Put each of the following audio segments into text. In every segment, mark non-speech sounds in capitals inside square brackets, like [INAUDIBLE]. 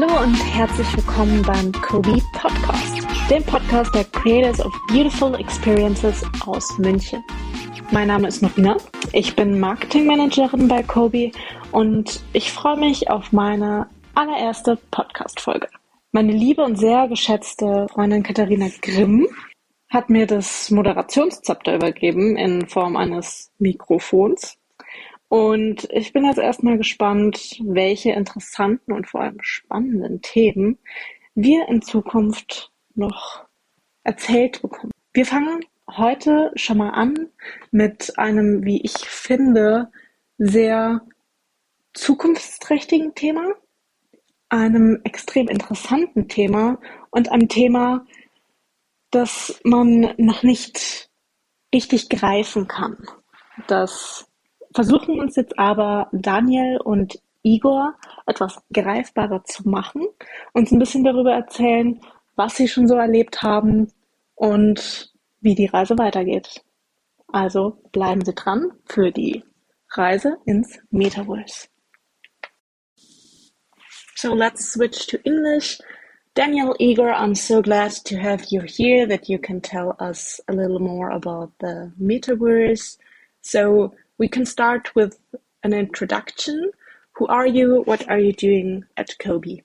Hallo und herzlich willkommen beim Kobe Podcast, dem Podcast der Creators of Beautiful Experiences aus München. Mein Name ist Norina, ich bin Marketingmanagerin bei Kobe und ich freue mich auf meine allererste Podcast-Folge. Meine liebe und sehr geschätzte Freundin Katharina Grimm hat mir das Moderationszepter übergeben in Form eines Mikrofons. Und ich bin jetzt erstmal gespannt, welche interessanten und vor allem spannenden Themen wir in Zukunft noch erzählt bekommen. Wir fangen heute schon mal an mit einem, wie ich finde, sehr zukunftsträchtigen Thema, einem extrem interessanten Thema und einem Thema, das man noch nicht richtig greifen kann. Das versuchen uns jetzt aber Daniel und Igor etwas greifbarer zu machen, uns ein bisschen darüber erzählen, was sie schon so erlebt haben und wie die Reise weitergeht. Also bleiben Sie dran für die Reise ins Metaverse. So let's switch to English. Daniel Igor, I'm so glad to have you here that you can tell us a little more about the metaverse. So we can start with an introduction. Who are you? What are you doing at COBE?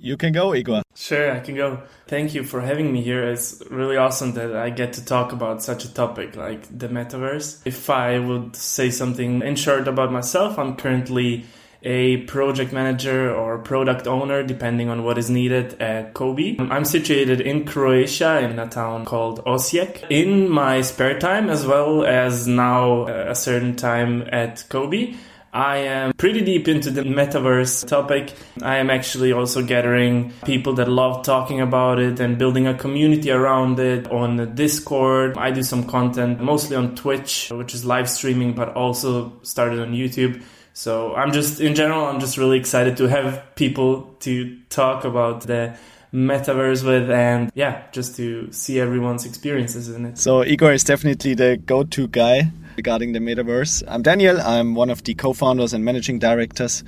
You can go, Igor. Sure, I can go. Thank you for having me here. It's really awesome that I get to talk about such a topic like the metaverse. If I would say something in short about myself, I'm currently a project manager or product owner, depending on what is needed at COBE. I'm situated in Croatia in a town called Osijek. In my spare time, as well as now uh, a certain time at COBE, I am pretty deep into the metaverse topic. I am actually also gathering people that love talking about it and building a community around it on Discord. I do some content mostly on Twitch, which is live streaming, but also started on YouTube. So I'm just, in general, I'm just really excited to have people to talk about the metaverse with and yeah, just to see everyone's experiences in it. So Igor is definitely the go-to guy regarding the metaverse. I'm Daniel. I'm one of the co-founders and managing directors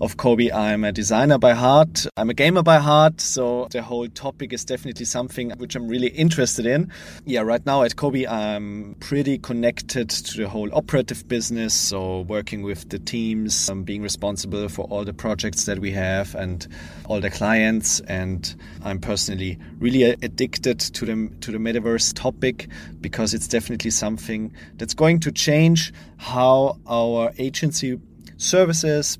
of COBE. I'm a designer by heart. I'm a gamer by heart. So the whole topic is definitely something which I'm really interested in. Yeah, right now at COBE, I'm pretty connected to the whole operative business. So working with the teams, I'm being responsible for all the projects that we have and all the clients. And I'm personally really addicted to the, to the metaverse topic because it's definitely something that's going to change how our agency services,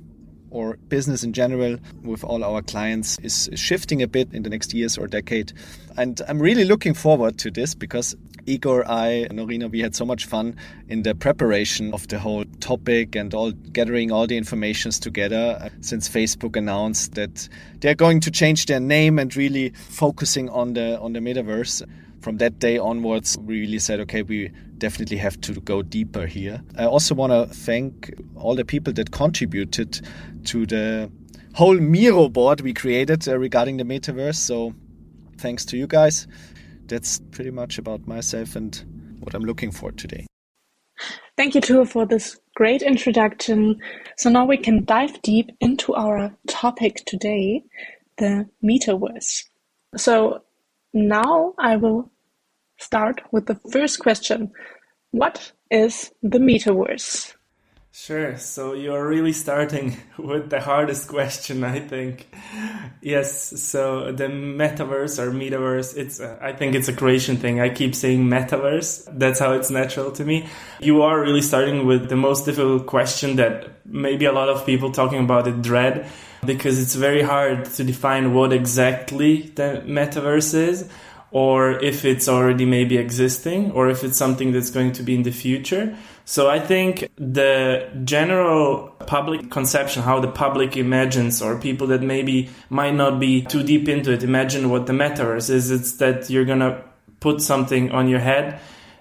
or business in general with all our clients is shifting a bit in the next years or decade. And I'm really looking forward to this because Igor, I, Norina, we had so much fun in the preparation of the whole topic and all gathering all the informations together uh, since Facebook announced that they're going to change their name and really focusing on the on the metaverse from that day onwards, we really said, okay, we definitely have to go deeper here. I also want to thank all the people that contributed to the whole Miro board we created uh, regarding the metaverse. So thanks to you guys. That's pretty much about myself and what I'm looking for today. Thank you, too, for this great introduction. So now we can dive deep into our topic today, the metaverse. So now I will start with the first question. What is the metaverse? Sure. So you're really starting [LAUGHS] with the hardest question, I think. Yes. So the metaverse or metaverse, it's, uh, I think it's a Croatian thing. I keep saying metaverse. That's how it's natural to me. You are really starting with the most difficult question that maybe a lot of people talking about it dread because it's very hard to define what exactly the metaverse is or if it's already maybe existing or if it's something that's going to be in the future. So I think the general public conception, how the public imagines or people that maybe might not be too deep into it, imagine what the metaverse is. It's that you're going to put something on your head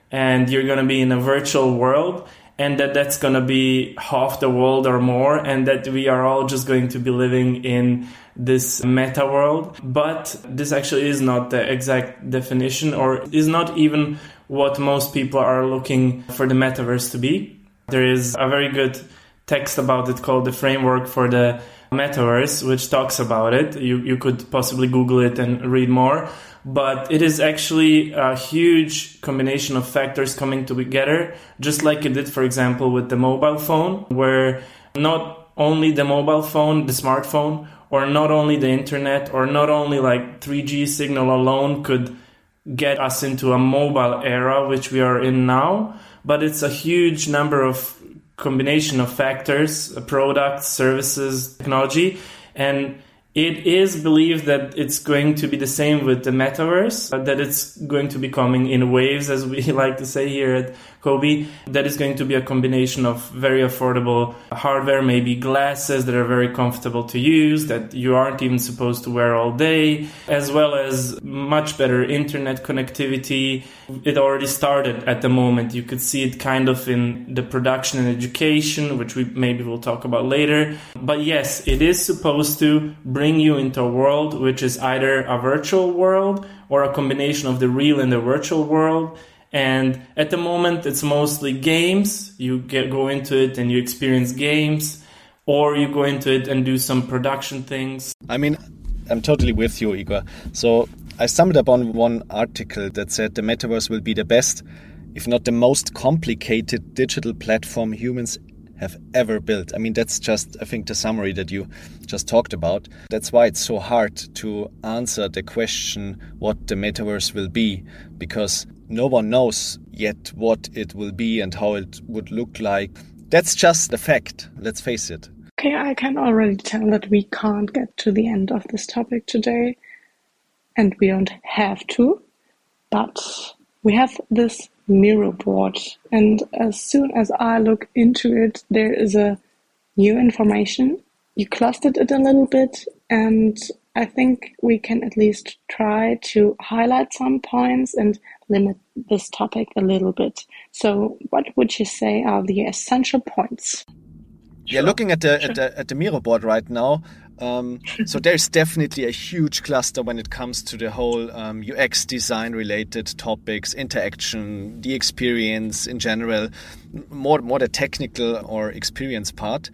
and you're going to be in a virtual world and that that's going to be half the world or more and that we are all just going to be living in this meta world but this actually is not the exact definition or is not even what most people are looking for the metaverse to be there is a very good text about it called the framework for the metaverse, which talks about it. You, you could possibly Google it and read more. But it is actually a huge combination of factors coming together, just like it did, for example, with the mobile phone, where not only the mobile phone, the smartphone, or not only the internet, or not only like 3G signal alone could get us into a mobile era, which we are in now, but it's a huge number of combination of factors, products, services, technology, and it is believed that it's going to be the same with the metaverse, that it's going to be coming in waves, as we [LAUGHS] like to say here at COBE. That is going to be a combination of very affordable hardware, maybe glasses that are very comfortable to use, that you aren't even supposed to wear all day, as well as much better internet connectivity. It already started at the moment. You could see it kind of in the production and education, which we maybe will talk about later. But yes, it is supposed to bring bring you into a world which is either a virtual world or a combination of the real and the virtual world. And at the moment, it's mostly games. You get go into it and you experience games, or you go into it and do some production things. I mean, I'm totally with you, Igor. So I stumbled upon one article that said the metaverse will be the best, if not the most complicated digital platform humans have ever built. I mean, that's just, I think, the summary that you just talked about. That's why it's so hard to answer the question what the metaverse will be, because no one knows yet what it will be and how it would look like. That's just the fact, let's face it. Okay, I can already tell that we can't get to the end of this topic today, and we don't have to, but we have this Miro board. And as soon as I look into it, there is a new information. You clustered it a little bit, and I think we can at least try to highlight some points and limit this topic a little bit. So, what would you say are the essential points? Yeah, looking at the, sure. at the at the Miro board right now, um, so there's definitely a huge cluster when it comes to the whole um, UX design related topics, interaction, the experience in general, more more the technical or experience part.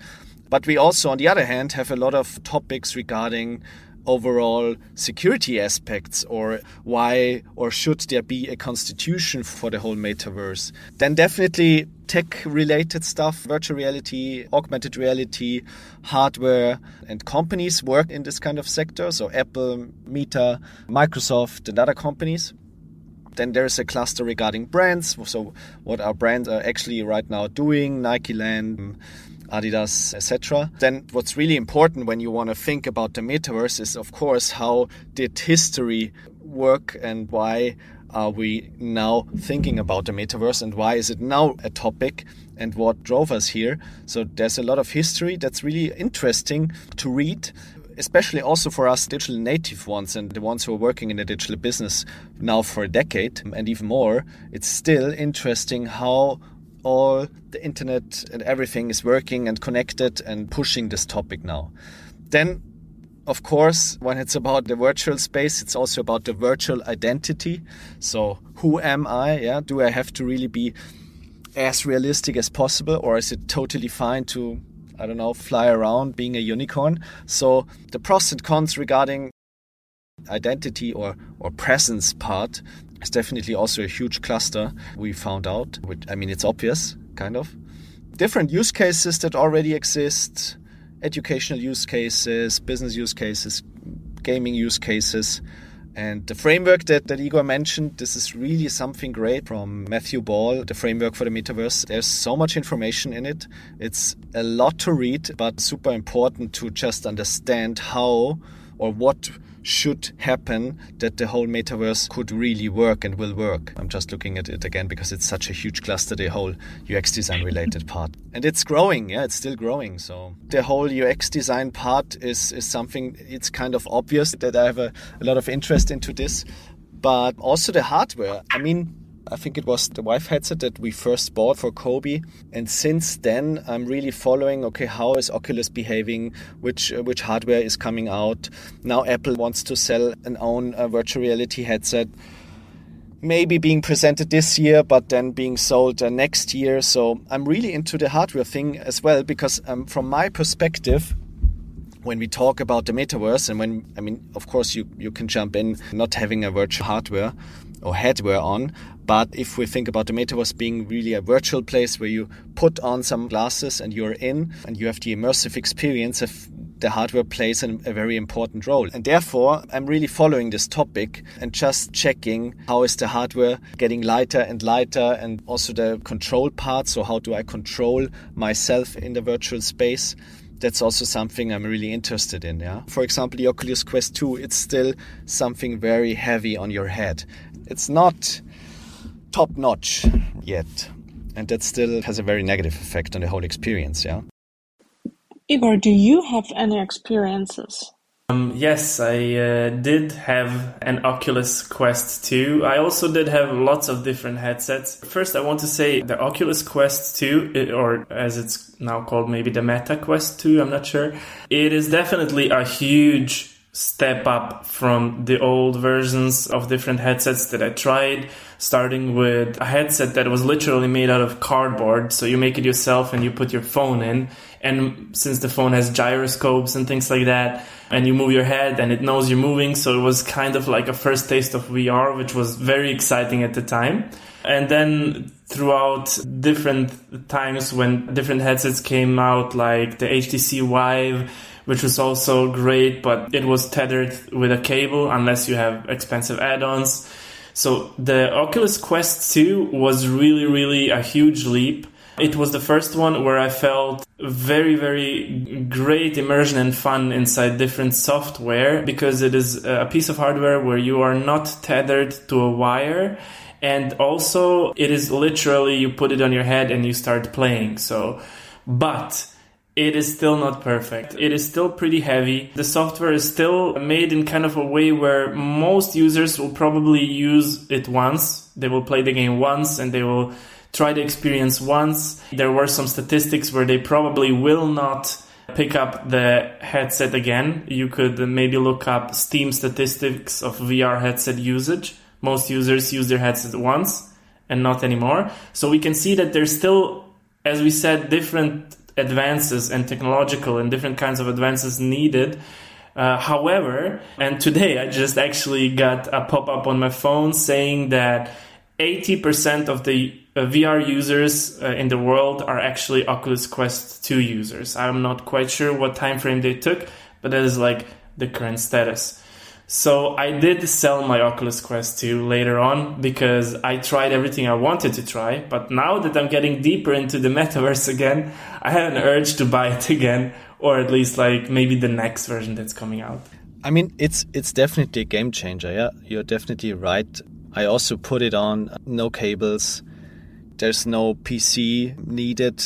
But we also, on the other hand, have a lot of topics regarding overall security aspects or why or should there be a constitution for the whole metaverse, then definitely tech related stuff, virtual reality, augmented reality, hardware, and companies work in this kind of sector. So Apple, Meta, Microsoft, and other companies. Then there's a cluster regarding brands. So what our brands are actually right now doing, Nike Land, Adidas, etc. Then what's really important when you want to think about the metaverse is of course how did history work and why are we now thinking about the metaverse and why is it now a topic and what drove us here. So there's a lot of history that's really interesting to read especially also for us digital native ones and the ones who are working in the digital business now for a decade and even more, it's still interesting how all the internet and everything is working and connected and pushing this topic now. Then, of course, when it's about the virtual space, it's also about the virtual identity. So, who am I? Yeah, do I have to really be as realistic as possible, or is it totally fine to, I don't know, fly around being a unicorn? So, the pros and cons regarding identity or, or presence part it's definitely also a huge cluster we found out. Which, I mean, it's obvious, kind of. Different use cases that already exist educational use cases, business use cases, gaming use cases. And the framework that, that Igor mentioned, this is really something great from Matthew Ball, the framework for the metaverse. There's so much information in it. It's a lot to read, but super important to just understand how or what should happen that the whole metaverse could really work and will work. I'm just looking at it again because it's such a huge cluster, the whole UX design related [LAUGHS] part. And it's growing, yeah, it's still growing. So the whole UX design part is, is something, it's kind of obvious that I have a, a lot of interest into this. But also the hardware. I mean, I think it was the Vive headset that we first bought for COBE. And since then, I'm really following, okay, how is Oculus behaving? Which, uh, which hardware is coming out? Now Apple wants to sell an own uh, virtual reality headset. maybe being presented this year, but then being sold uh, next year. So I'm really into the hardware thing as well because um, from my perspective, when we talk about the metaverse and when I mean of course you you can jump in not having a virtual hardware or headwear on but if we think about the metaverse being really a virtual place where you put on some glasses and you're in and you have the immersive experience of the hardware plays an, a very important role. And therefore, I'm really following this topic and just checking how is the hardware getting lighter and lighter and also the control part. So, how do I control myself in the virtual space? That's also something I'm really interested in. Yeah. For example, the Oculus Quest 2, it's still something very heavy on your head. It's not top notch yet. And that still has a very negative effect on the whole experience. Yeah. Igor, do you have any experiences? Um, yes, I uh, did have an Oculus Quest 2. I also did have lots of different headsets. First, I want to say the Oculus Quest 2, or as it's now called, maybe the Meta Quest 2, I'm not sure. It is definitely a huge step up from the old versions of different headsets that I tried, starting with a headset that was literally made out of cardboard. So you make it yourself and you put your phone in and since the phone has gyroscopes and things like that, and you move your head and it knows you're moving, so it was kind of like a first taste of VR, which was very exciting at the time. And then throughout different times when different headsets came out, like the HTC Vive, which was also great, but it was tethered with a cable unless you have expensive add-ons. So the Oculus Quest 2 was really, really a huge leap it was the first one where I felt very, very great immersion and fun inside different software because it is a piece of hardware where you are not tethered to a wire. And also, it is literally you put it on your head and you start playing. So, but it is still not perfect. It is still pretty heavy. The software is still made in kind of a way where most users will probably use it once. They will play the game once and they will try the experience once. There were some statistics where they probably will not pick up the headset again. You could maybe look up Steam statistics of VR headset usage. Most users use their headset once and not anymore. So we can see that there's still, as we said, different advances and technological and different kinds of advances needed. Uh, however, and today I just actually got a pop up on my phone saying that 80% of the uh, VR users uh, in the world are actually Oculus Quest 2 users. I'm not quite sure what time frame they took, but that is like the current status. So I did sell my Oculus Quest 2 later on because I tried everything I wanted to try, but now that I'm getting deeper into the [LAUGHS] metaverse again, I have an urge to buy it again or at least like maybe the next version that's coming out. I mean, it's it's definitely a game changer. Yeah, you're definitely right. I also put it on no cables, there's no PC needed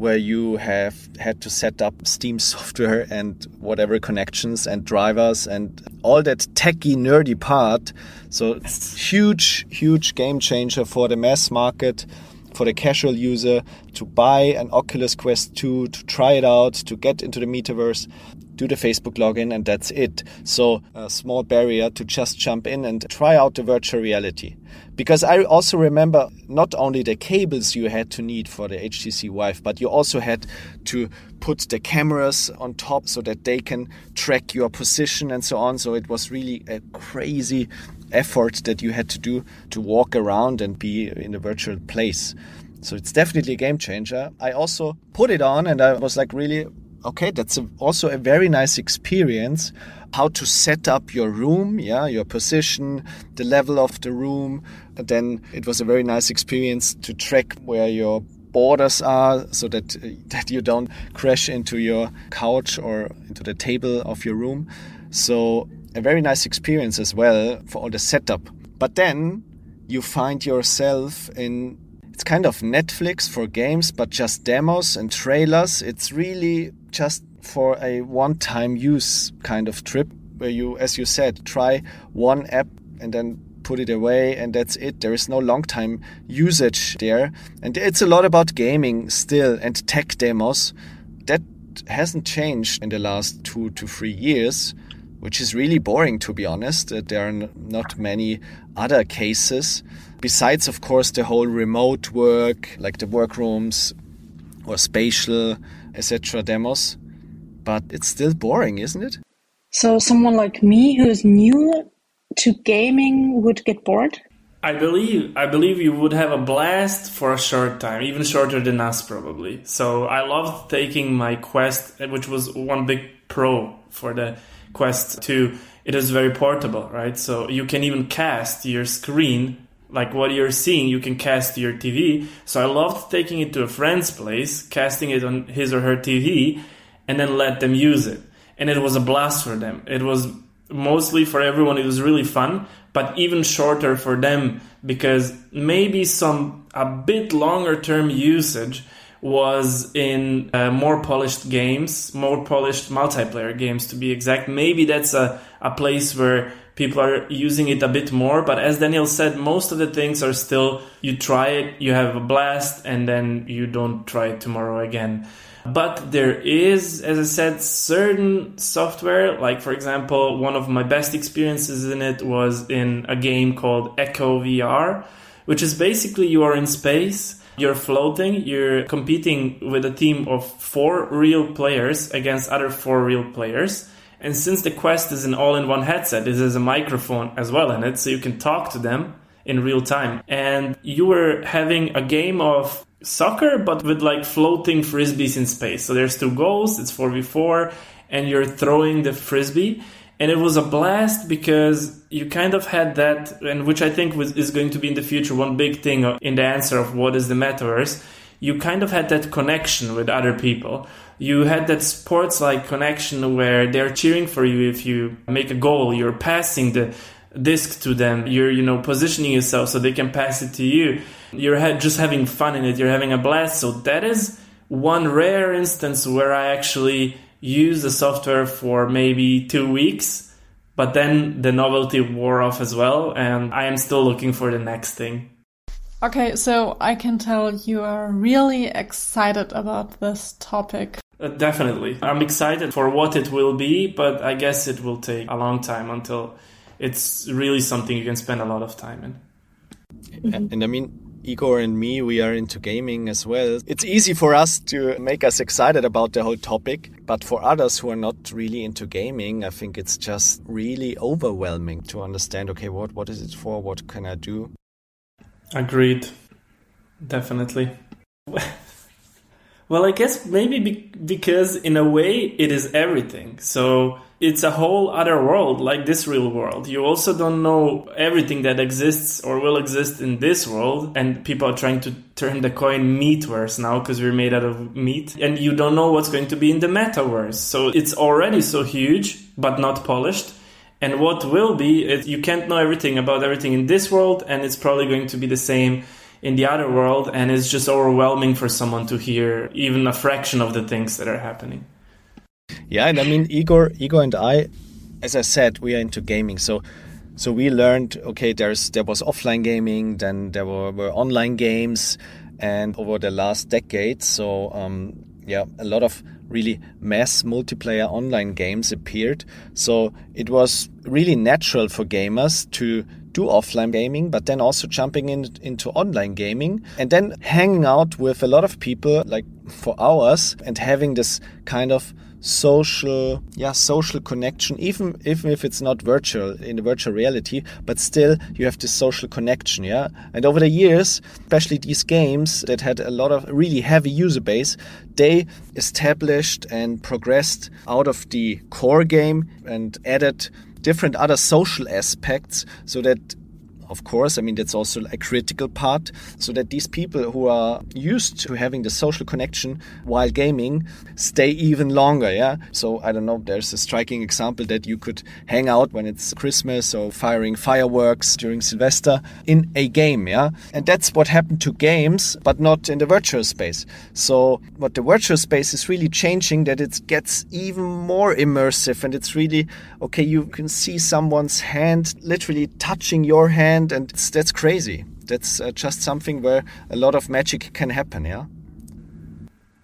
where you have had to set up Steam [LAUGHS] software and whatever connections and drivers and all that techy, nerdy part. So, [LAUGHS] huge, huge game changer for the mass market, for the casual user to buy an Oculus Quest 2, to try it out, to get into the metaverse do the Facebook login, and that's it. So, a small barrier to just jump in and try out the virtual reality. Because I also remember not only the cables you had to need for the HTC Vive, but you also had to put the cameras on top so that they can track your position and so on. So, it was really a crazy effort that you had to do to walk around and be in a virtual place. So it's definitely a game changer. I also put it on and I was like really okay that's a, also a very nice experience how to set up your room yeah your position the level of the room and then it was a very nice experience to track where your borders are so that uh, [LAUGHS] that you don't crash into your couch or into the table of your room so a very nice experience as well for all the setup but then you find yourself in it's kind of Netflix for games, but just demos and trailers. It's really just for a one time use kind of trip where you, as you said, try one app and then put it away and that's it. There is no long time usage there. And it's a lot about gaming still and tech demos. That hasn't changed in the last two to three years. Which is really boring to be honest. Uh, there are not many other cases besides, of course, the whole remote work, like the workrooms or spatial, etc. demos. But it's still boring, isn't it? So, someone like me who is new to gaming would get bored? I believe I believe you would have a blast for a short time, even shorter than us probably. So I loved taking my Quest, which was one big pro for the Quest 2. It is very portable, right? So you can even cast your screen like what you're seeing, you can cast your TV. So I loved taking it to a friend's place, casting it on his or her TV, and then let them use it. And it was a blast for them. It was mostly for everyone, it was really fun, but even shorter for them because maybe some a bit longer term usage was in uh, more polished games, more polished multiplayer games to be exact. Maybe that's a, a place where people are using it a bit more. But as Daniel said, most of the things are still you try it, you have a blast, and then you don't try it tomorrow again. But there is, as I said, certain software, like for example, one of my best experiences in it was in a game called Echo VR, which is basically you are in space you're floating, you're competing with a team of four real players against other four real players. And since the Quest is an all in one headset, it has a microphone as well in it, so you can talk to them in real time. And you were having a game of soccer, but with like floating frisbees in space. So there's two goals, it's 4v4, and you're throwing the frisbee. And it was a blast because you kind of had that, and which I think was, is going to be in the future one big thing in the answer of what is the metaverse. You kind of had that connection with other people. You had that sports like connection where they're cheering for you if you make a goal, you're passing the disc to them, you're, you know, positioning yourself so they can pass it to you. You're ha- just having fun in it, you're having a blast. So that is one rare instance where I actually use the software for maybe two weeks but then the novelty wore off as well, and I am still looking for the next thing. Okay, so I can tell you are really excited about this topic. Uh, definitely. I'm excited for what it will be, but I guess it will take a long time until it's really something you can spend a lot of time in. And I mean, Igor and me, we are into gaming as well. It's easy for us to make us excited about the whole topic, but for others who are not really into gaming, I think it's just really overwhelming to understand okay, what, what is it for? What can I do? Agreed. Definitely. [LAUGHS] well, I guess maybe be- because in a way it is everything. So it's a whole other world like this real world. You also don't know everything that exists or will exist in this world. And people are trying to turn the coin meatverse now because we're made out of meat. And you don't know what's going to be in the metaverse. So it's already so huge, but not polished. And what will be, you can't know everything about everything in this world. And it's probably going to be the same in the other world. And it's just overwhelming for someone to hear even a fraction of the things that are happening. Yeah, and I mean Igor, Igor and I, as I said, we are into gaming. So so we learned okay, there's there was offline gaming, then there were, were online games, and over the last decade, so um, yeah, a lot of really mass multiplayer online games appeared. So it was really natural for gamers to do offline gaming, but then also jumping in, into online gaming and then hanging out with a lot of people like for hours and having this kind of social yeah social connection even even if it's not virtual in the virtual reality but still you have this social connection yeah? And over the years especially these games that had a lot of really heavy user base they established and progressed out of the core game and added different other social aspects so that of course. I mean, that's also a critical part so that these people who are used to having the social connection while gaming stay even longer. Yeah. So I don't know, there's a striking example that you could hang out when it's Christmas or firing fireworks during Silvester in a game. Yeah. And that's what happened to games, but not in the virtual space. So what the virtual space is really changing that it gets even more immersive and it's really okay, you can see someone's hand literally touching your hand and that's crazy. That's uh, just something where a lot of magic can happen. Yeah.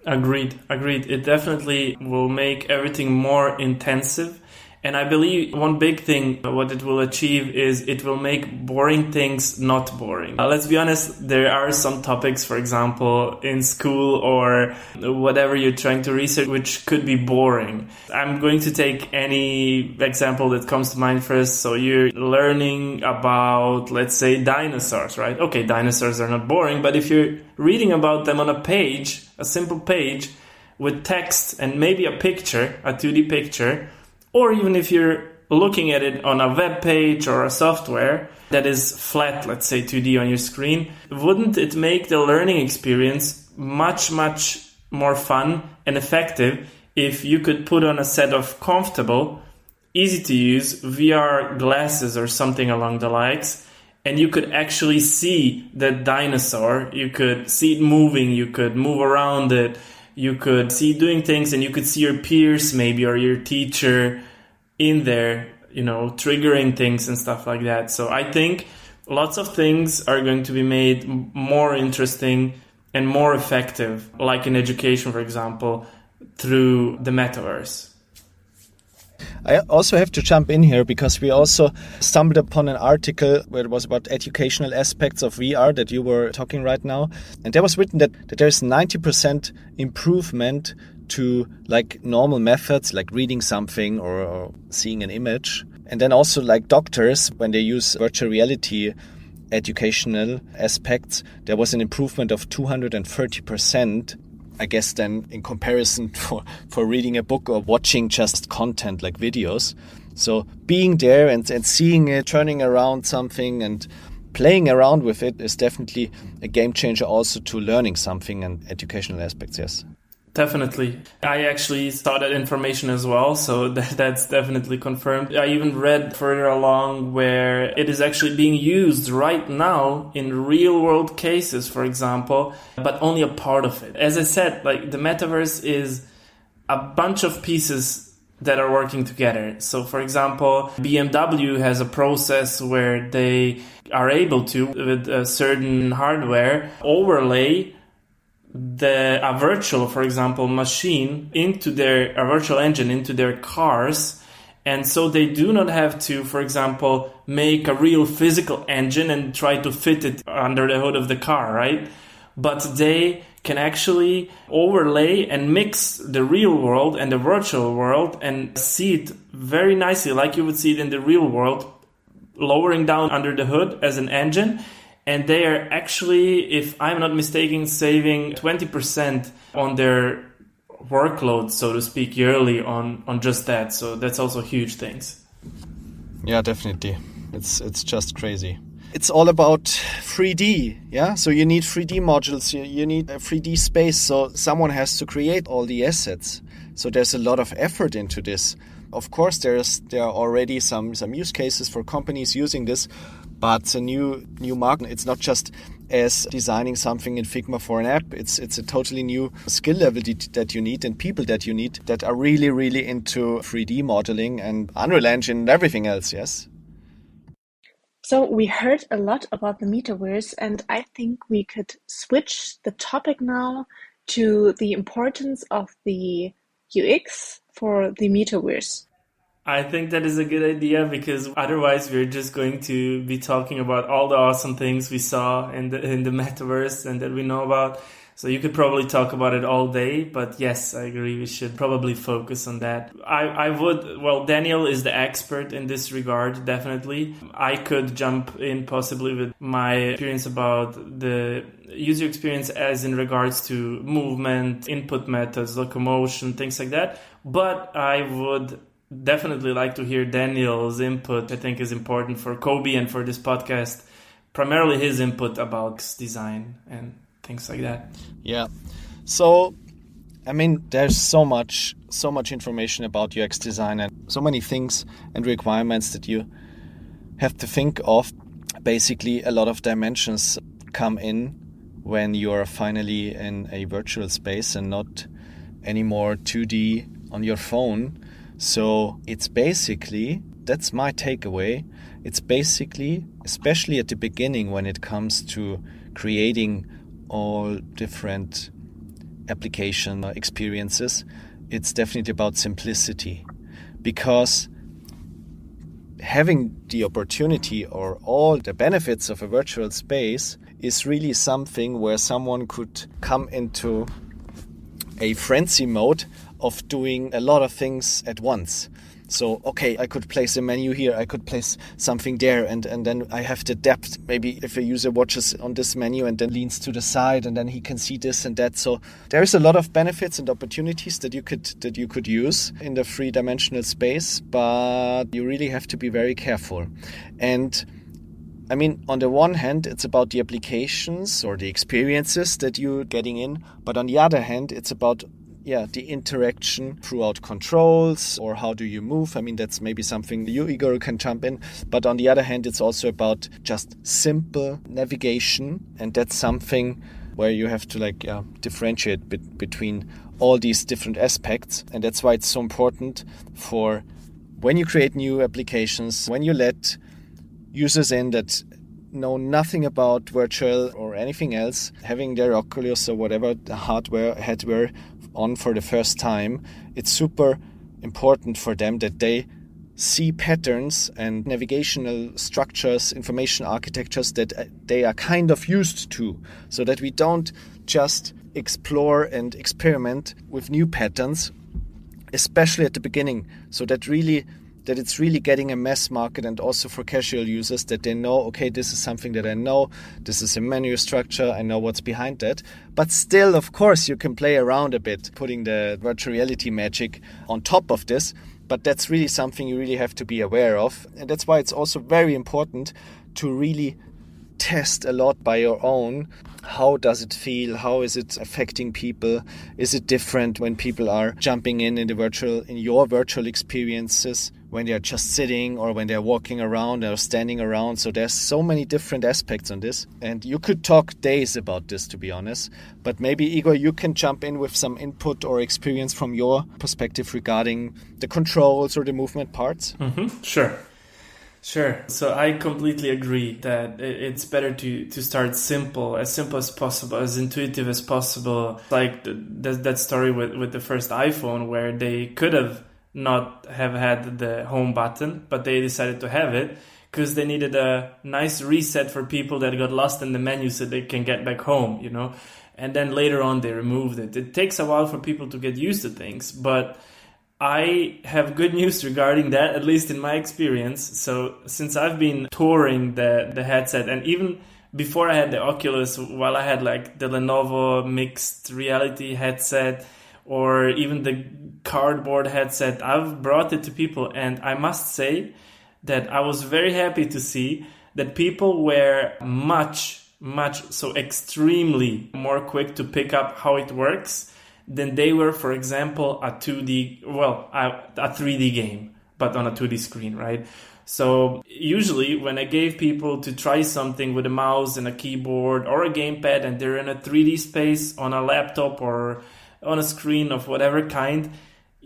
Agreed. Agreed. It definitely will make everything more intensive And I believe one big thing, what it will achieve is it will make boring things not boring. Uh, let's be honest, there are some topics, for example, in school or whatever you're trying to research, which could be boring. I'm going to take any example that comes to mind first. So you're learning about, let's say, dinosaurs, right? Okay, dinosaurs are not boring, but if you're reading about them on a page, a simple page, with text and maybe a picture, a 2D picture, or even if you're looking at it on a web page or a software that is flat, let's say 2D on your screen, wouldn't it make the learning experience much, much more fun and effective if you could put on a set of comfortable, easy to use VR glasses or something along the likes? And you could actually see the dinosaur. You could see it moving. You could move around it you could see doing things and you could see your peers maybe or your teacher in there you know triggering things and stuff like that. So i think lots of things are going to be made more interesting and more effective like in education for example through the metaverse I also have to jump in here because we also stumbled upon an article where it was about educational aspects of VR that you were talking right now. And there was written that, that there's 90% improvement to like normal methods like reading something or, or seeing an image. And then also like doctors, when they use virtual reality educational aspects, there was an improvement of 230% I guess then in comparison [LAUGHS] for, for reading a book or watching just content like videos. So being there and, and seeing it, turning around something and playing around with it is definitely a game changer also to learning something and educational aspects, yes. Definitely. I actually saw that information as well, so [LAUGHS] that, that's definitely confirmed. I even read further along where it is actually being used right now in real world cases, for example, but only a part of it. As I said, like the metaverse is a bunch of pieces that are working together. So, for example, BMW has a process where they are able to, with a certain hardware, overlay the a virtual, for example, machine into their a virtual engine into their cars. And so they do not have to, for example, make a real physical engine and try to fit it under the hood of the car, right? But they can actually overlay and mix the real world and the virtual world and see it very nicely, like you would see it in the real world, lowering down under the hood as an engine and they are actually, if I'm not mistaken, saving 20% on their workload, so to speak, yearly on, on just that. So that's also huge things. Yeah, definitely. It's it's just crazy. It's all about 3D, yeah. So you need 3D modules. You, you need a 3D space. So someone has to create all the assets. So there's a lot of effort into this. Of course, there's there are already some some use cases for companies using this, but a new new market. It's not just as designing something in Figma for an app. It's it's a totally new skill level that you need and people that you need that are really really into 3D modeling and Unreal Engine and everything else. Yes. So we heard a lot about the metaverse, and I think we could switch the topic now to the importance of the UX for the metaverse. I think that is a good idea because otherwise we're just going to be talking about all the awesome things we saw in the in the [LAUGHS] metaverse and that we know about. So you could probably talk about it all day, but yes, I agree. We should probably focus on that. I, I would, well, Daniel is the expert in this regard, definitely. I could jump in possibly with my experience about the user experience as in regards to movement, input methods, locomotion, things like that. But I would definitely like to hear Daniel's input. I think is important for COBE and for this podcast. Primarily his input about design and things like that. Yeah. So, I mean, there's so much, so much information about UX design and so many things and requirements that you have to think of. Basically, a lot of dimensions come in when you're finally in a virtual space and not anymore 2D on your phone so it's basically, that's my takeaway. It's basically, especially at the beginning when it comes to creating all different application experiences, it's definitely about simplicity. Because having the opportunity or all the benefits of a virtual space is really something where someone could come into a frenzy mode of doing a lot of things at once. So, okay, I could place a menu here, I could place something there, and, and then I have the depth. Maybe if a user watches on this menu and then leans to the side, and then he can see this and that. So there's a lot of benefits and opportunities that you could that you could use in the three dimensional space, but you really have to be very careful. And I mean, on the one hand, it's about the applications or the experiences that you're getting in, but on the other hand, it's about yeah, the interaction throughout controls or how do you move. I mean, that's maybe something you, Igor, can jump in. But on the other hand, it's also about just simple navigation. And that's something where you have to like differentiate between all these different aspects. And that's why it's so important for when you create new applications, when you let users in that know nothing about virtual or anything else, having their Oculus or whatever the hardware, hardware on for the first time, it's super important for them that they see patterns and navigational structures, information architectures that uh, they are kind of used to, so that we don't just explore and experiment with new patterns, especially at the beginning, so that really that it's really getting a mass market and also for casual users that they know, okay, this is something that I know, this is a menu structure, I know what's behind that. But still, of course, you can play around a bit, putting the virtual reality magic on top of this. But that's really something you really have to be aware of. And that's why it's also very important to really test a lot by your own how does it feel how is it affecting people is it different when people are jumping in in the virtual in your virtual experiences when they're just sitting or when they're walking around or standing around so there's so many different aspects on this and you could talk days about this to be honest but maybe igor you can jump in with some input or experience from your perspective regarding the controls or the movement parts mm-hmm. sure Sure. So I completely agree that it's better to, to start simple, as simple as possible, as intuitive as possible. Like the, that story with, with the first iPhone where they could have not have had the home button, but they decided to have it because they needed a nice reset for people that got lost in the menu so they can get back home, you know? And then later on they removed it. It takes a while for people to get used to things, but I have good news regarding that, at least in my experience. So since I've been touring the the headset, and even before I had the Oculus, while I had like the Lenovo mixed reality headset, or even the cardboard headset, I've brought it to people, and I must say that I was very happy to see that people were much, much so extremely more quick to pick up how it works than they were, for example, a 2D, well, a, a 3D game, but on a 2D screen, right? So usually when I gave people to try something with a mouse and a keyboard or a gamepad and they're in a 3D space on a laptop or on a screen of whatever kind,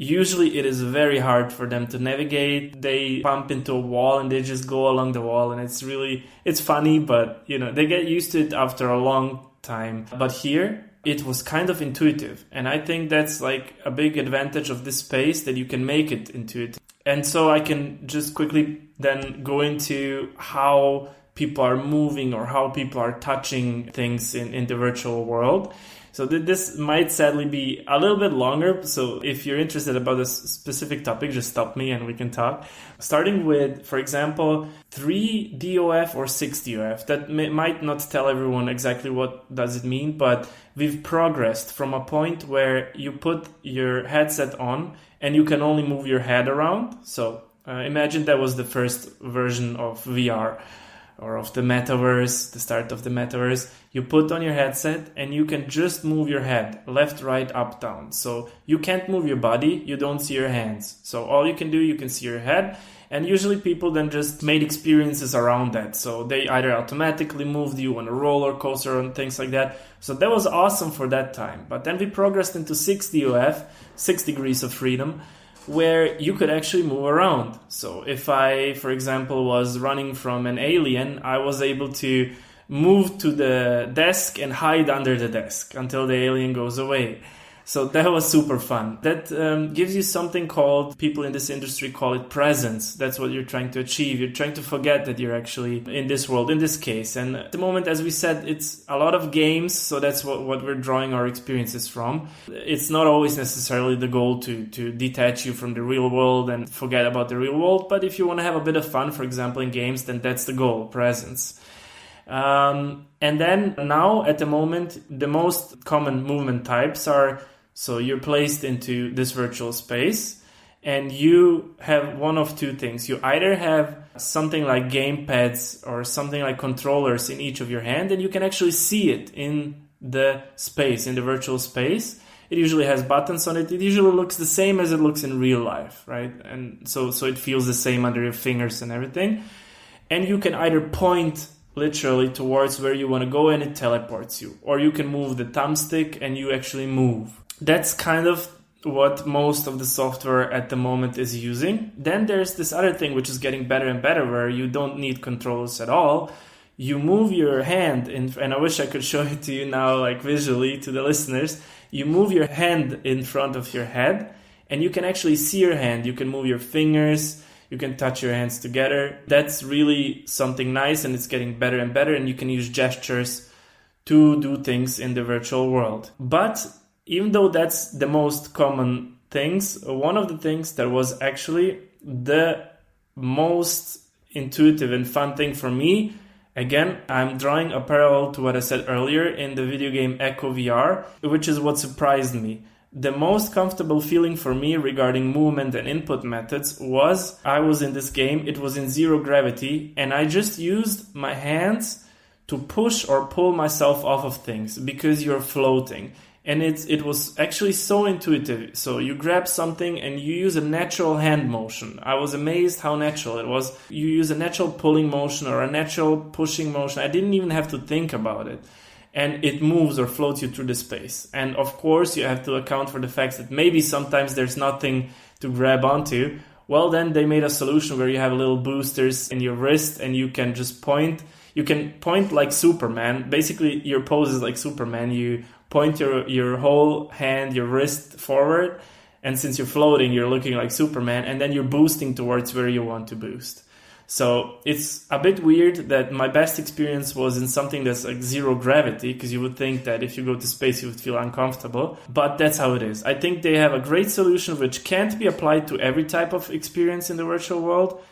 usually it is very hard for them to navigate. They bump into a wall and they just go along the wall and it's really it's funny, but you know, they get used to it after a long time. But here it was kind of intuitive. And I think that's like a big advantage of this space that you can make it intuitive. And so I can just quickly then go into how people are moving or how people are touching things in, in the virtual world. So th- this might sadly be a little bit longer. So if you're interested about this specific topic, just stop me and we can talk. Starting with, for example, 3DOF or 6DOF. That may, might not tell everyone exactly what does it mean, but we've progressed from a point where you put your headset on and you can only move your head around. So uh, imagine that was the first version of VR or of the metaverse, the start of the metaverse, you put on your headset and you can just move your head left, right, up, down. So you can't move your body, you don't see your hands. So all you can do, you can see your head. And usually people then just made experiences around that. So they either automatically moved you on a roller coaster and things like that. So that was awesome for that time. But then we progressed into 6DOF, 6 degrees of freedom where you could actually move around. So if I, for example, was running from an alien, I was able to move to the desk and hide under the desk until the alien goes away. So that was super fun. That um, gives you something called, people in this industry call it presence. That's what you're trying to achieve. You're trying to forget that you're actually in this world, in this case. And at the moment, as we said, it's a lot of games. So that's what, what we're drawing our experiences from. It's not always necessarily the goal to, to detach you from the real world and forget about the real world. But if you want to have a bit of fun, for example, in games, then that's the goal, presence. Um, and then now at the moment, the most common movement types are so you're placed into this virtual space and you have one of two things. You either have something like game pads or something like controllers in each of your hand and you can actually see it in the space, in the virtual space. It usually has buttons on it. It usually looks the same as it looks in real life, right? And so so it feels the same under your fingers and everything. And you can either point literally towards where you want to go and it teleports you or you can move the thumbstick and you actually move that's kind of what most of the software at the moment is using. Then there's this other thing which is getting better and better where you don't need controls at all. You move your hand in, and I wish I could [LAUGHS] show it to you now, like visually to the listeners. You move your hand in front of your head and you can actually see your hand. You can move your fingers. You can touch your hands together. That's really something nice and it's getting better and better. And you can use gestures to do things in the virtual world. But even though that's the most common things, one of the things that was actually the most intuitive and fun thing for me Again, I'm drawing a parallel to what I said earlier in the video game Echo VR, which is what surprised me. The most comfortable feeling for me regarding movement and input methods was I was in this game, it was in zero gravity, and I just used my hands to push or pull myself off of things because you're floating and it it was actually so intuitive. So you grab something and you use a natural hand motion. I was amazed how natural it was. You use a natural pulling motion or a natural pushing motion. I didn't even have to think about it. And it moves or floats you through the space. And of course, you have to account for the fact that maybe sometimes there's nothing to grab onto. Well, then they made a solution where you have little boosters in your wrist and you can just point you can point like Superman. Basically, your pose is like Superman. You point your your whole hand, your wrist forward, and since you're floating, you're looking like Superman, and then you're boosting towards where you want to boost. So it's a bit weird that my best experience was in something that's like zero gravity, because you would think that if you go to space, you would feel uncomfortable. But that's how it is. I think they have a great solution which can't be applied to every type of experience in the virtual world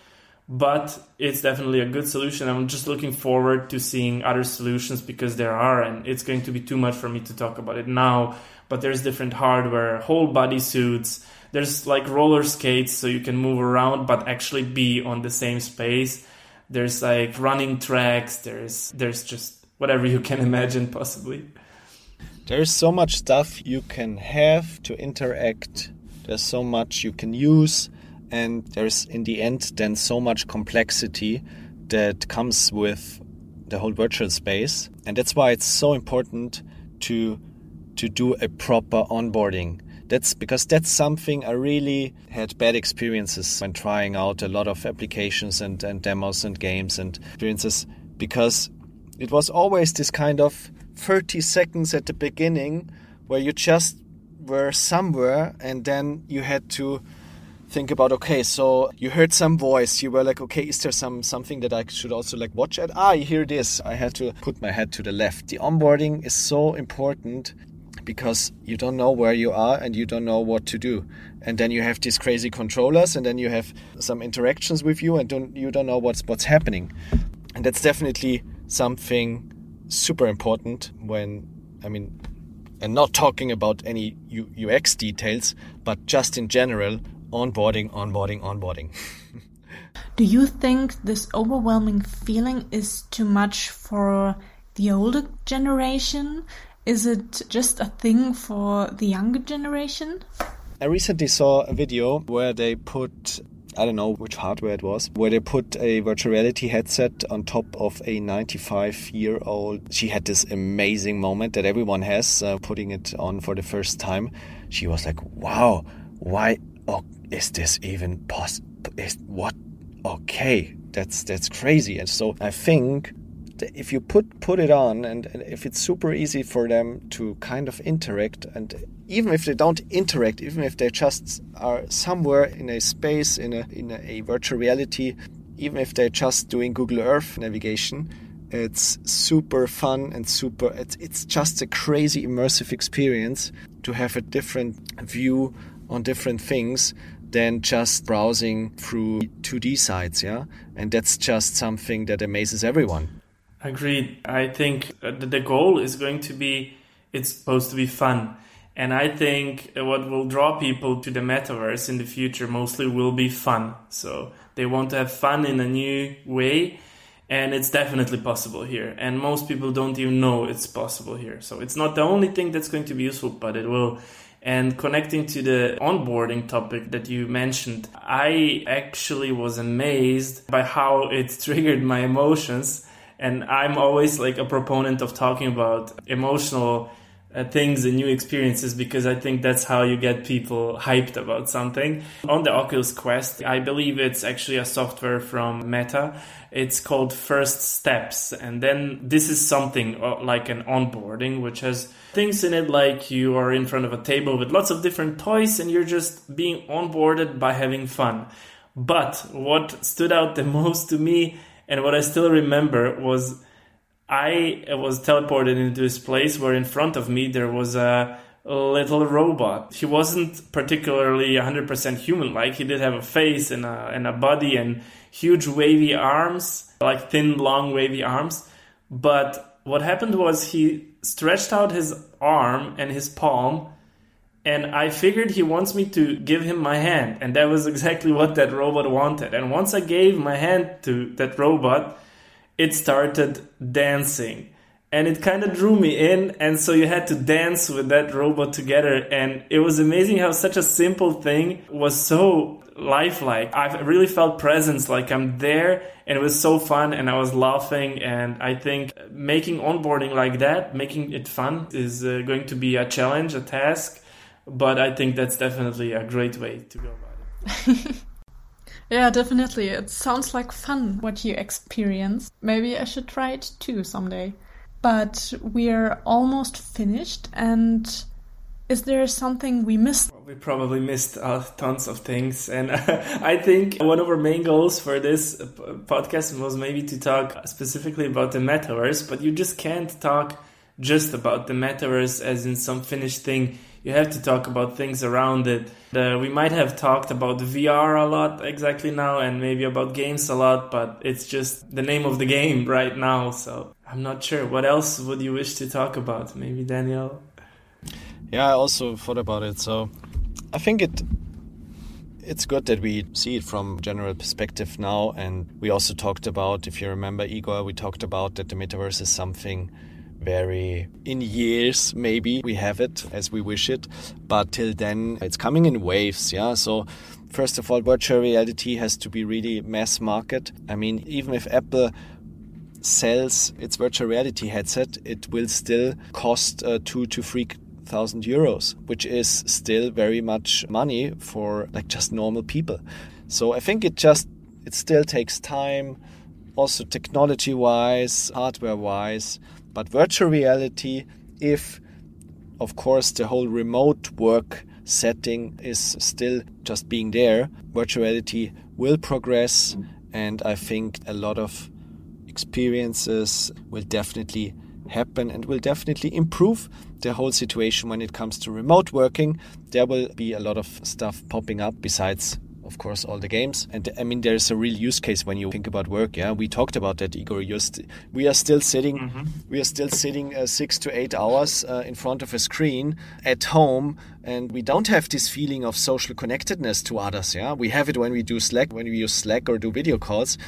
but it's definitely a good solution. I'm just looking forward to seeing other solutions because there are, and it's going to be too much for me to talk about it now. But there's different hardware, whole body suits. There's like roller skates so you can move around but actually be on the same space. There's like running tracks. There's there's just whatever you can [LAUGHS] imagine possibly. There's so much stuff you can have to interact. There's so much you can use and there's in the end then so much complexity that comes with the whole virtual space and that's why it's so important to to do a proper onboarding that's because that's something I really had bad experiences when trying out a lot of applications and, and demos and games and experiences because it was always this kind of 30 seconds at the beginning where you just were somewhere and then you had to think about okay so you heard some voice you were like okay is there some something that i should also like watch? At ah here it is. I had to put my head to the left. The onboarding is so important because you don't know where you are and you don't know what to do and then you have these crazy controllers and then you have some interactions with you and don't you don't know what's what's happening and that's definitely something super important when i mean and not talking about any UX details, but just in general, onboarding, onboarding, onboarding. [LAUGHS] Do you think this overwhelming feeling is too much for the older generation? Is it just a thing for the younger generation? I recently saw a video where they put I don't know which hardware it was, where they put a virtual reality headset on top of a 95 year old. She had this amazing moment that everyone has uh, putting it on for the first time. She was like, wow, why oh, is this even possible? Is what? Okay, that's that's crazy. And so I think if you put put it on and, and, if it's super easy for them to kind of interact and even if they don't interact even if they just are somewhere in a space in a in a, virtual reality even if they're just doing google earth navigation it's super fun and super it's, it's just a crazy immersive experience to have a different view on different things than just browsing through 2D sites, yeah? And that's just something that amazes everyone. Agreed. I think uh, the goal is going to be it's supposed to be fun. And I think what will draw people to the metaverse in the future mostly will be fun. So they want to have fun in a new way. And it's definitely possible here. And most people don't even know it's possible here. So it's not the only thing that's going to be useful, but it will and connecting to the onboarding topic that you mentioned, I actually was amazed by how it [LAUGHS] triggered my emotions. And I'm always like a proponent of talking about emotional uh, things and new experiences because I think that's how you get people hyped about something. On the Oculus Quest, I believe it's actually a software from Meta. It's called First Steps. And then this is something uh, like an onboarding, which has things in it like you are in front of a table with lots of different toys and you're just being onboarded by having fun. But what stood out the [LAUGHS] most to me and what I still remember was I was teleported into this place where in front of me there was a little robot. He wasn't particularly 100% human like. He did have a face and a, and a body and huge wavy arms, like thin, long, wavy arms. But what happened was he stretched out his arm and his palm and I figured he wants me to give him my hand, and that was exactly what that robot wanted. And once I gave my hand to that robot, it started dancing. And it kind of drew me in, and so you had to dance with that robot together. And it was amazing how such a simple thing was so lifelike. I really felt presence, like I'm there, and it was so fun, and I was laughing. And I think making onboarding like that, making it fun, is uh, going to be a challenge, a task. But I think that's definitely a great way to go about it. [LAUGHS] yeah, definitely. It sounds like fun what you experience. Maybe I should try it too someday. But we're almost finished, and is there something we missed? We probably missed uh, tons of things. And [LAUGHS] I think one of our main goals for this podcast was maybe to talk specifically about the metaverse, but you just can't talk just about the metaverse as in some finished thing. You have to talk about things around it. Uh, we might have talked about VR a lot exactly now and maybe about games a lot, but it's just the name of the game [LAUGHS] right now. So I'm not sure. What else would you wish to talk about? Maybe Daniel? Yeah, I also thought about it. So I think it it's good that we see it from general perspective now and we also talked about if you remember Igor we talked about that the metaverse is something very in years maybe we have it as we wish it but till then it's coming in waves yeah? So first of all virtual reality has to be really mass market. I mean even if apple sells its virtual reality headset it will still cost uh, two to three thousand euros, which is still very much money for like just normal people. So I think it just it still takes time, also technology wise, hardware wise, but virtual reality, if of course the whole remote work setting is still just being there, virtual reality will progress, and I think a lot of experiences will definitely happen and will definitely improve the whole situation when it comes to remote working. There will be a lot of stuff popping up besides of course all the games. And i mean there's a real use case when you think about work yeah. We talked about that igor. We are still sitting mm-hmm. we are still sitting uh, six to eight hours uh, in front of a screen at home and we don't have this feeling of social connectedness to others yeah we have it when we do slack when we use slack or do video calls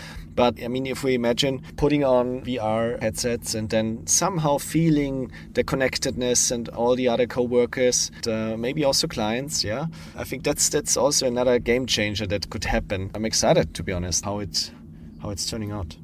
but I mean, if we imagine putting on VR headsets and then somehow feeling the connectedness and all the other co-workers, uh, maybe also clients, yeah, I think that's that's also another game changer that could happen. I'm excited to be honest how it's how it's turning out.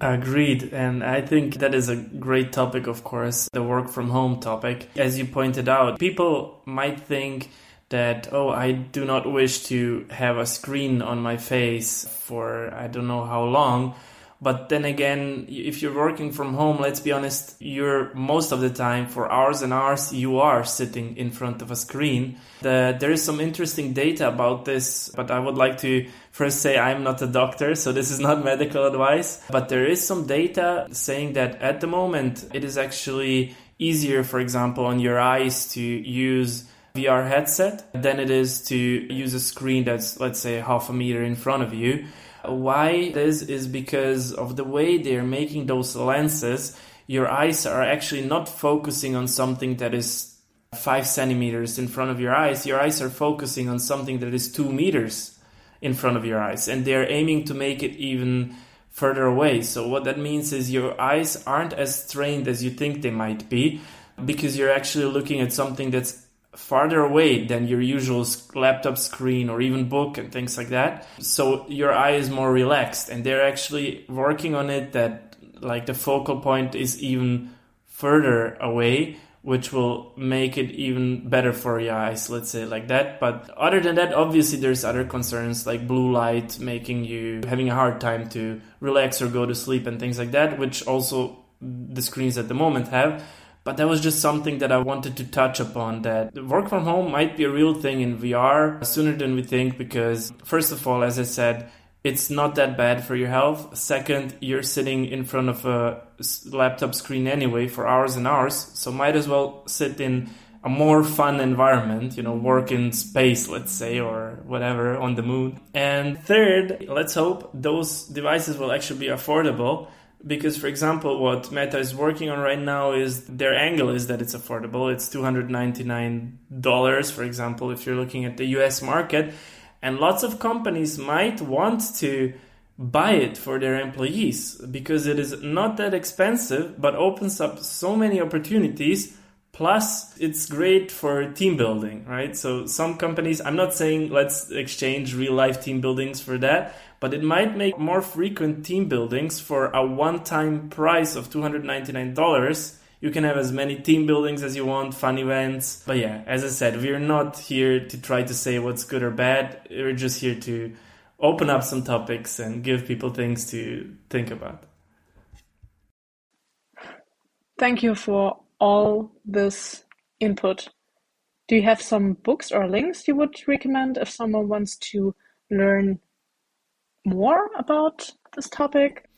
Agreed. And I think that is a great topic, of course, the work from home topic. As you pointed out, people might think that, oh, I do not wish to have a screen on my face for I don't know how long. But then again, if you're working from home, let's be honest, you're most of the time for hours and hours, you are sitting in front of a screen. The, there is some interesting data about this, but I would like to first say I'm not a doctor, so this is not [LAUGHS] medical advice. But there is some data saying that at the moment, it is actually easier, for example, on your eyes to use VR headset than it is to use a screen that's, let's say, half a meter in front of you. Why this is because of the way they're making those lenses. Your eyes are actually not focusing on something that is five centimeters in front of your eyes. Your eyes are focusing on something that is two meters in front of your eyes, and they're aiming to make it even further away. So, what that means is your eyes aren't as strained as you think they might be because you're actually looking at something that's farther away than your usual laptop screen or even book and things like that. So your eye is more relaxed and they're actually working on it that like the focal point is even further away which will make it even better for your eyes let's say like that but other than that obviously there's other concerns like blue light making you having a hard time to relax or go to sleep and things like that which also the screens at the moment have but that was just something that I wanted to touch upon that work from home might be a real thing in VR sooner than we think because, first of all, as I said, it's not that bad for your health. Second, you're sitting in front of a laptop screen anyway for hours and hours, so might as well sit in a more fun environment, you know, work in space, let's say, or whatever on the moon. And third, let's hope those devices will actually be affordable because for example what meta is working on right now is their angle is that it's affordable. It's $299 for example if you're looking at the us market. And lots of companies might want to buy it for their employees because it is not that expensive but opens up so many opportunities. Plus it's great for team building right? So some companies i'm not saying let's exchange real life team buildings for that but it might make more frequent team buildings for a one time price of $299. You can have as many team buildings as you want, fun events. But yeah, as I said, we're not here to try to say what's good or bad. We're just here to open up some topics and give people things to think about. Thank you for all this input. Do you have some books or links you would recommend if someone wants to learn more about this topic?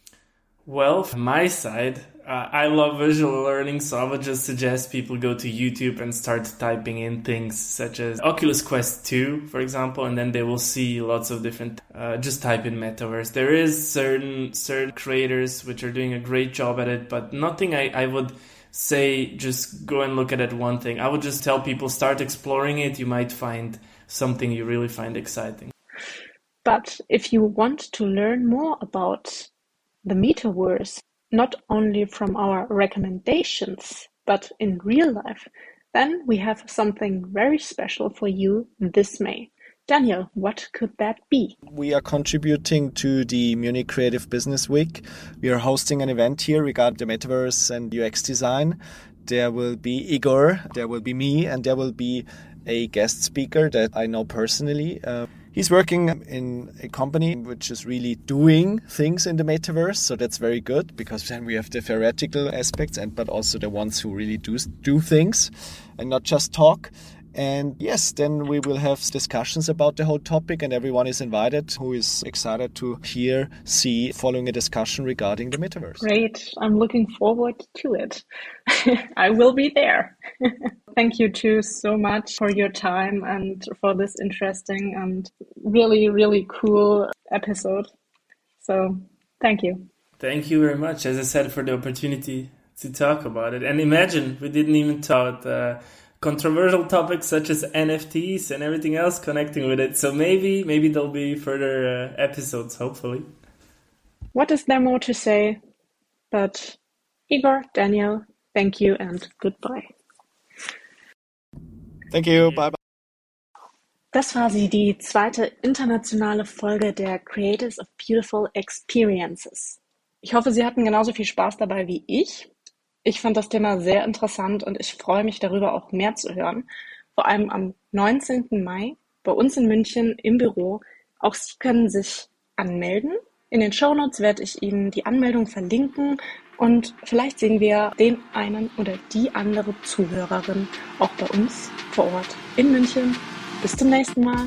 Well, from my side, uh, I love visual learning, so I would just suggest people go to YouTube and start typing in things such as Oculus Quest 2, for example, and then they will see lots of different. Uh, just type in metaverse. There is certain certain creators which are doing a great job at it, but nothing I, I would say just go and look at it one thing. I would just tell people start exploring it. You might find something you really find exciting. But if you want to learn more about the metaverse, not only from our recommendations, but in real life, then we have something very special for you this May. Daniel, what could that be? We are contributing to the Munich Creative Business Week. We are hosting an event here regarding the metaverse and UX design. There will be Igor, there will be me, and there will be a guest speaker that I know personally. Uh, He's working in a company which is really doing things in the metaverse, so that's very good because then we have the theoretical aspects and but also the ones who really do do things and not just talk. And yes, then we will have discussions about the whole topic, and everyone is invited who is excited to hear, see, following a discussion regarding the metaverse. Great. I'm looking forward to it. [LAUGHS] I will be there. [LAUGHS] Thank you two so much for your time and for this interesting and really, really cool episode. So thank you. Thank you very much, as I said, for the opportunity to talk about it. And imagine we didn't even talk. Uh, controversial topics such as NFTs and everything else connecting with it. So maybe maybe there'll be further uh, episodes, hopefully. What is there more to say? But Igor, Daniel, thank you and goodbye. Thank you. Bye bye. Das war sie, die zweite internationale Folge der Creators of Beautiful Experiences. Ich hoffe, Sie hatten genauso viel Spaß dabei wie ich. Ich fand das Thema sehr interessant und ich freue mich darüber auch mehr zu hören. Vor allem am 19. Mai bei uns in München im Büro. Auch Sie können sich anmelden. In den Shownotes werde ich Ihnen die Anmeldung verlinken und vielleicht sehen wir den einen oder die andere Zuhörerin auch bei uns vor Ort in München. Bis zum nächsten Mal.